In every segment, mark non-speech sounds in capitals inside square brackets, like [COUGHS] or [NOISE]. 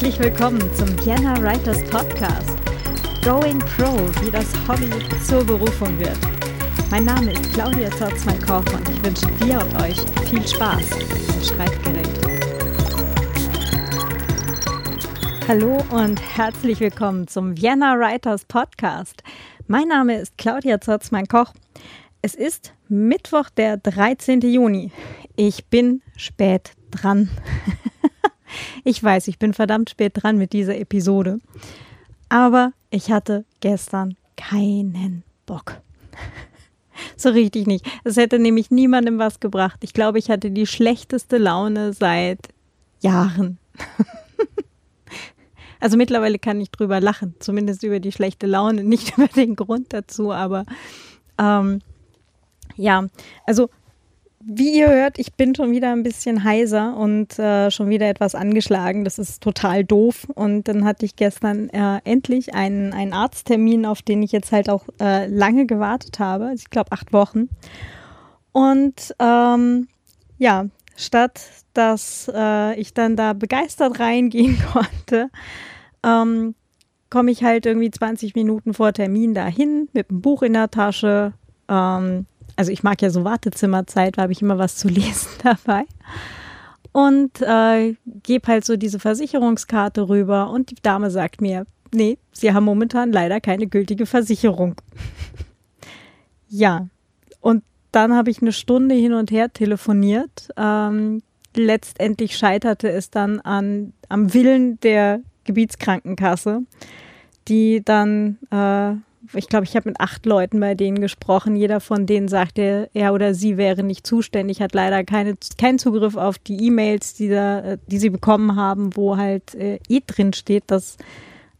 Herzlich willkommen zum Vienna Writers Podcast. Going Pro, wie das Hobby zur Berufung wird. Mein Name ist Claudia Zotzmann-Koch und ich wünsche dir und euch viel Spaß im Schreibgerät. Hallo und herzlich willkommen zum Vienna Writers Podcast. Mein Name ist Claudia Zotzmann-Koch. Es ist Mittwoch, der 13. Juni. Ich bin spät dran. [LAUGHS] Ich weiß, ich bin verdammt spät dran mit dieser Episode. Aber ich hatte gestern keinen Bock. [LAUGHS] So richtig nicht. Es hätte nämlich niemandem was gebracht. Ich glaube, ich hatte die schlechteste Laune seit Jahren. [LAUGHS] Also mittlerweile kann ich drüber lachen, zumindest über die schlechte Laune, [LAUGHS] nicht über den Grund dazu, aber ähm, ja, also wie ihr hört, ich bin schon wieder ein bisschen heiser und äh, schon wieder etwas angeschlagen. Das ist total doof. Und dann hatte ich gestern äh, endlich einen, einen Arzttermin, auf den ich jetzt halt auch äh, lange gewartet habe. Also ich glaube acht Wochen. Und ähm, ja, statt dass äh, ich dann da begeistert reingehen [LAUGHS] konnte, ähm, komme ich halt irgendwie 20 Minuten vor Termin dahin mit einem Buch in der Tasche. Ähm, also ich mag ja so Wartezimmerzeit, da habe ich immer was zu [LAUGHS] lesen dabei. Und äh, gebe halt so diese Versicherungskarte rüber und die Dame sagt mir, nee, Sie haben momentan leider keine gültige Versicherung. [LAUGHS] ja, und dann habe ich eine Stunde hin und her telefoniert. Ähm, letztendlich scheiterte es dann an, am Willen der Gebietskrankenkasse, die dann äh, ich glaube, ich habe mit acht Leuten bei denen gesprochen. Jeder von denen sagte, er oder sie wäre nicht zuständig, hat leider keine, keinen Zugriff auf die E-Mails, die, da, die sie bekommen haben, wo halt äh, eh drin steht, dass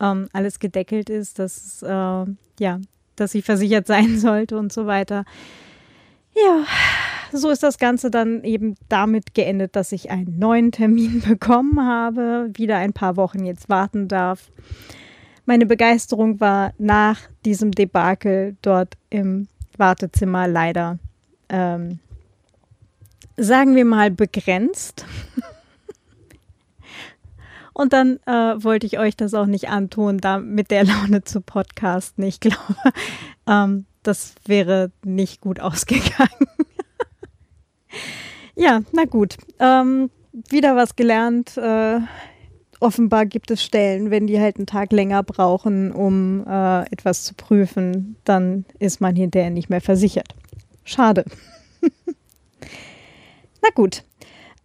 ähm, alles gedeckelt ist, dass, äh, ja, dass sie versichert [LAUGHS] sein sollte und so weiter. Ja, so ist das Ganze dann eben damit geendet, dass ich einen neuen Termin [LAUGHS] bekommen habe, wieder ein paar Wochen jetzt warten darf meine Begeisterung war nach diesem Debakel dort im Wartezimmer leider, ähm, sagen wir mal, begrenzt. [LAUGHS] Und dann äh, wollte ich euch das auch nicht antun, da mit der Laune zu podcasten. Ich glaube, [LAUGHS] ähm, das wäre nicht gut [LAUGHS] ausgegangen. ja, na gut. Ähm, wieder was gelernt. Äh, offenbar gibt es Stellen, wenn die halt einen Tag länger brauchen, um äh, etwas zu prüfen, dann ist man hinterher nicht mehr versichert. Schade. [LAUGHS] Na gut.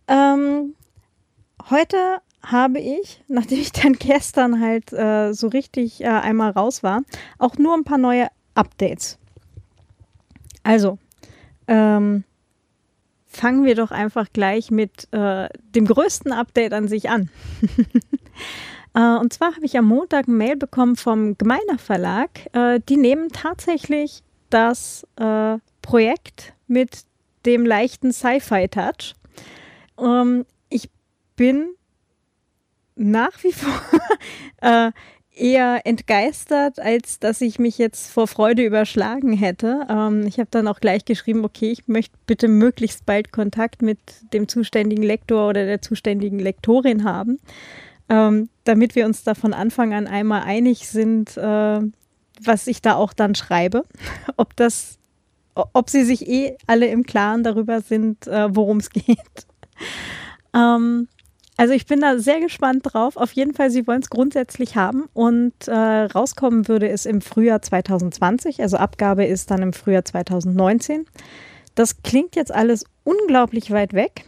Ähm, heute habe ich, nachdem ich dann gestern halt äh, so richtig äh, einmal raus war, auch nur ein paar neue Updates. Also, ähm, fangen wir doch einfach gleich mit äh, dem größten Update an sich an. [LAUGHS] äh, und zwar habe ich am Montag ein Mail bekommen vom Gemeiner Verlag. Äh, die nehmen tatsächlich das äh, Projekt mit dem leichten Sci-Fi-Touch. Ähm, ich bin nach wie [LAUGHS] vor äh, eher entgeistert, als dass ich mich jetzt vor Freude überschlagen hätte. Ähm, ich habe dann auch gleich geschrieben, okay, ich möchte bitte möglichst bald Kontakt mit dem zuständigen Lektor oder der zuständigen Lektorin haben, ähm, damit wir uns da von Anfang an einmal einig sind, äh, was ich da auch dann schreibe. [LAUGHS] ob das, ob sie sich eh alle im Klaren darüber sind, äh, worum es [LAUGHS] geht. Ähm, also ich bin da sehr gespannt drauf. Auf jeden Fall, sie wollen es grundsätzlich haben und äh, rauskommen würde es im Frühjahr 2020. Also Abgabe ist dann im Frühjahr 2019. Das klingt jetzt alles unglaublich weit weg.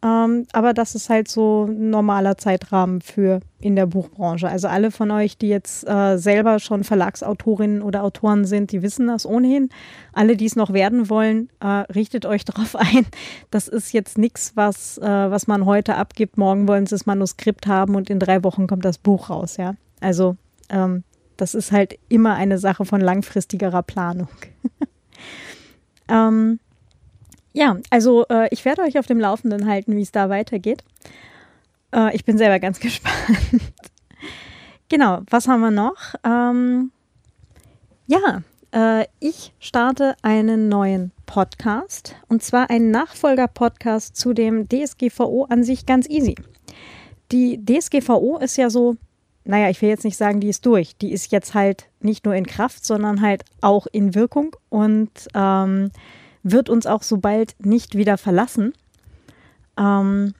Ähm, aber das ist halt so ein normaler Zeitrahmen für in der Buchbranche. Also alle von euch, die jetzt äh, selber schon Verlagsautorinnen oder Autoren sind, die wissen das ohnehin. Alle, die es noch werden wollen, äh, richtet euch [LAUGHS] darauf ein. Das ist jetzt nichts, was, äh, was man heute abgibt. Morgen wollen sie das Manuskript haben und in drei Wochen kommt das Buch raus. Ja, also ähm, das ist halt immer eine Sache von langfristigerer Planung. [LAUGHS] ähm, ja, also äh, ich werde euch auf dem Laufenden halten, wie es da weitergeht. Äh, ich bin selber ganz [LAUGHS] gespannt. genau, was haben wir noch? Ähm, ja, äh, ich starte einen neuen Podcast und zwar einen Nachfolger-Podcast zu dem DSGVO an sich ganz easy. die DSGVO ist ja so, naja, ich will jetzt nicht sagen, die ist durch. Die ist jetzt halt nicht nur in Kraft, sondern halt auch in Wirkung und ähm, wird uns auch so bald nicht wieder verlassen. Ähm,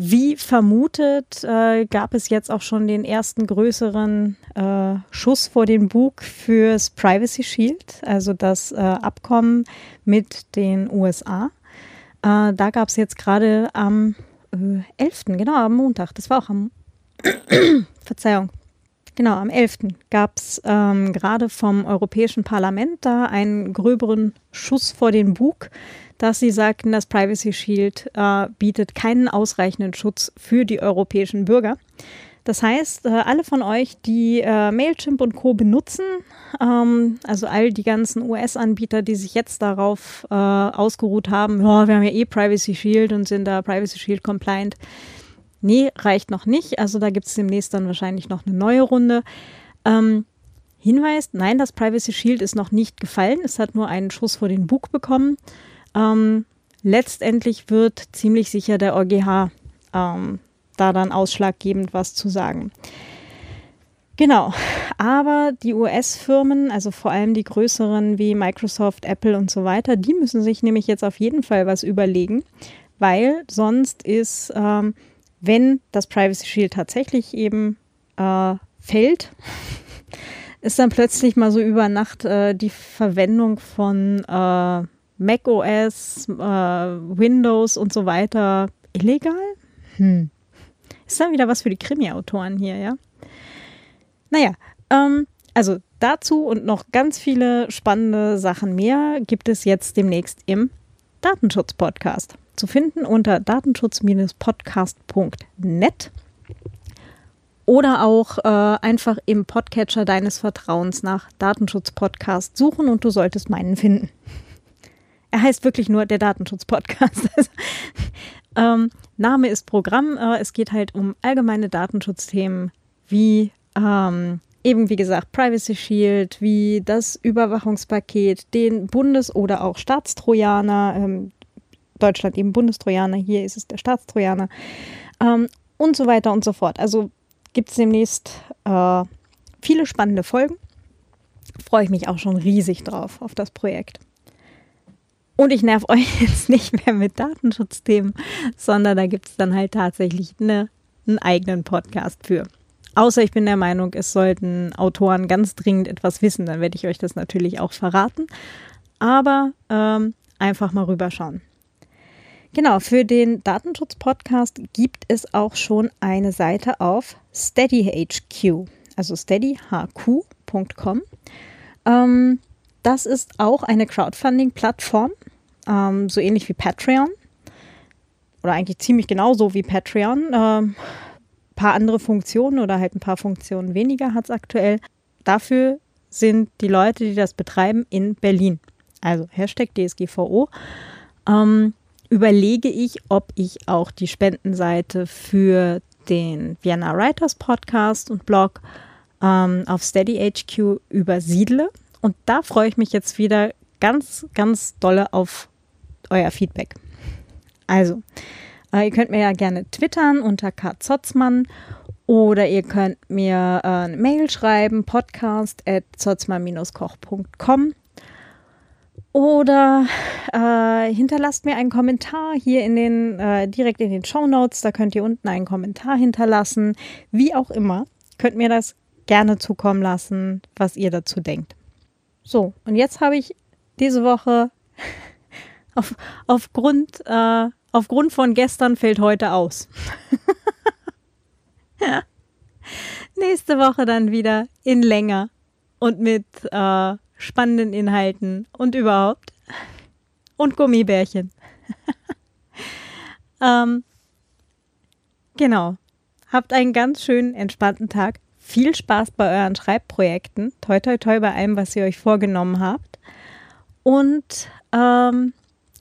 wie vermutet, äh, gab es jetzt auch schon den ersten größeren äh, Schuss vor den Bug fürs Privacy Shield, also das äh, Abkommen mit den USA. Äh, da gab es jetzt gerade am 11., äh, genau, am Montag, das war auch am, [COUGHS] Verzeihung, genau, am 11. gab es ähm, gerade vom Europäischen Parlament da einen gröberen Schuss vor den Bug dass sie sagten, das Privacy Shield äh, bietet keinen ausreichenden Schutz für die europäischen Bürger. Das heißt, äh, alle von euch, die äh, Mailchimp und Co. benutzen, ähm, also all die ganzen US-Anbieter, die sich jetzt darauf äh, ausgeruht haben, oh, wir haben ja eh Privacy Shield und sind da Privacy Shield compliant. Nee, reicht noch nicht. Also da gibt es demnächst dann wahrscheinlich noch eine neue Runde. Ähm, Hinweis, nein, das Privacy Shield ist noch nicht gefallen. Es hat nur einen Schuss vor den Bug bekommen. Ähm, letztendlich wird ziemlich sicher der EuGH ähm, da dann ausschlaggebend was zu sagen. Genau, aber die US-Firmen, also vor allem die größeren wie Microsoft, Apple und so weiter, die müssen sich nämlich jetzt auf jeden Fall was überlegen, weil sonst ist, ähm, wenn das Privacy Shield tatsächlich eben äh, fällt, [LAUGHS] ist dann plötzlich mal so über Nacht äh, die Verwendung von äh, macOS, äh, Windows und so weiter illegal? Hm. Ist dann wieder was für die Krimi-Autoren hier, ja? Naja, ähm, also dazu und noch ganz viele spannende Sachen mehr gibt es jetzt demnächst im Datenschutz-Podcast. Zu finden unter datenschutz-podcast.net oder auch äh, einfach im Podcatcher deines Vertrauens nach Datenschutz-Podcast suchen und du solltest meinen finden. Er heißt wirklich nur der Datenschutz-Podcast. [LAUGHS] ähm, Name ist Programm. Äh, es geht halt um allgemeine Datenschutzthemen wie ähm, eben wie gesagt Privacy Shield, wie das Überwachungspaket, den Bundes- oder auch Staatstrojaner. Ähm, Deutschland eben Bundestrojaner, hier ist es der Staatstrojaner ähm, und so weiter und so fort. Also gibt es demnächst äh, viele spannende Folgen. Freue ich mich auch schon riesig drauf, auf das Projekt. Und ich nerv [LAUGHS] euch jetzt nicht mehr mit Datenschutzthemen, sondern da gibt es dann halt tatsächlich eine, einen eigenen Podcast für. Außer ich bin der Meinung, es sollten Autoren ganz dringend etwas wissen, dann werde ich euch das natürlich auch verraten. Aber ähm, einfach mal rüberschauen. Genau, für den Datenschutz-Podcast gibt es auch schon eine Seite auf SteadyHQ, also steadyhq.com. Ähm, das ist auch eine Crowdfunding-Plattform, ähm, so ähnlich wie Patreon. Oder eigentlich ziemlich genauso wie Patreon. Ein ähm, paar andere Funktionen oder halt ein paar Funktionen weniger hat es aktuell. Dafür sind die Leute, die das betreiben, in Berlin. Also Hashtag DSGVO. Ähm, überlege ich, ob ich auch die Spendenseite für den Vienna Writers Podcast und Blog ähm, auf SteadyHQ übersiedle. Und da freue ich mich jetzt wieder ganz, ganz dolle auf euer Feedback. Also, äh, ihr könnt mir ja gerne twittern unter kzotzmann oder ihr könnt mir äh, eine Mail schreiben, podcast at zotzmann-koch.com oder äh, hinterlasst mir einen Kommentar hier in den, äh, direkt in den Show Notes. Da könnt ihr unten einen Kommentar hinterlassen. Wie auch immer, könnt mir das gerne zukommen lassen, was ihr dazu denkt. So, und jetzt habe ich diese Woche [LAUGHS] auf, aufgrund, äh, aufgrund von gestern fällt heute aus. ja. [LAUGHS] Nächste Woche dann wieder in länger und mit äh, spannenden Inhalten und überhaupt. Und Gummibärchen. [LAUGHS] ähm, genau. Habt einen ganz schönen, entspannten Tag viel Spaß bei euren Schreibprojekten. Toi, toi, toi bei allem, was ihr euch vorgenommen habt. Und ähm,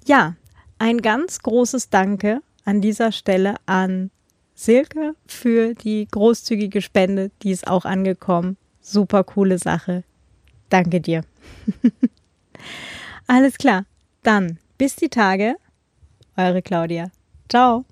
ja, ein ganz großes Danke an dieser Stelle an Silke für die großzügige Spende. Die ist auch angekommen. Super coole Sache. Danke dir. [LAUGHS] Alles klar. Dann bis die Tage. Eure Claudia. Ciao.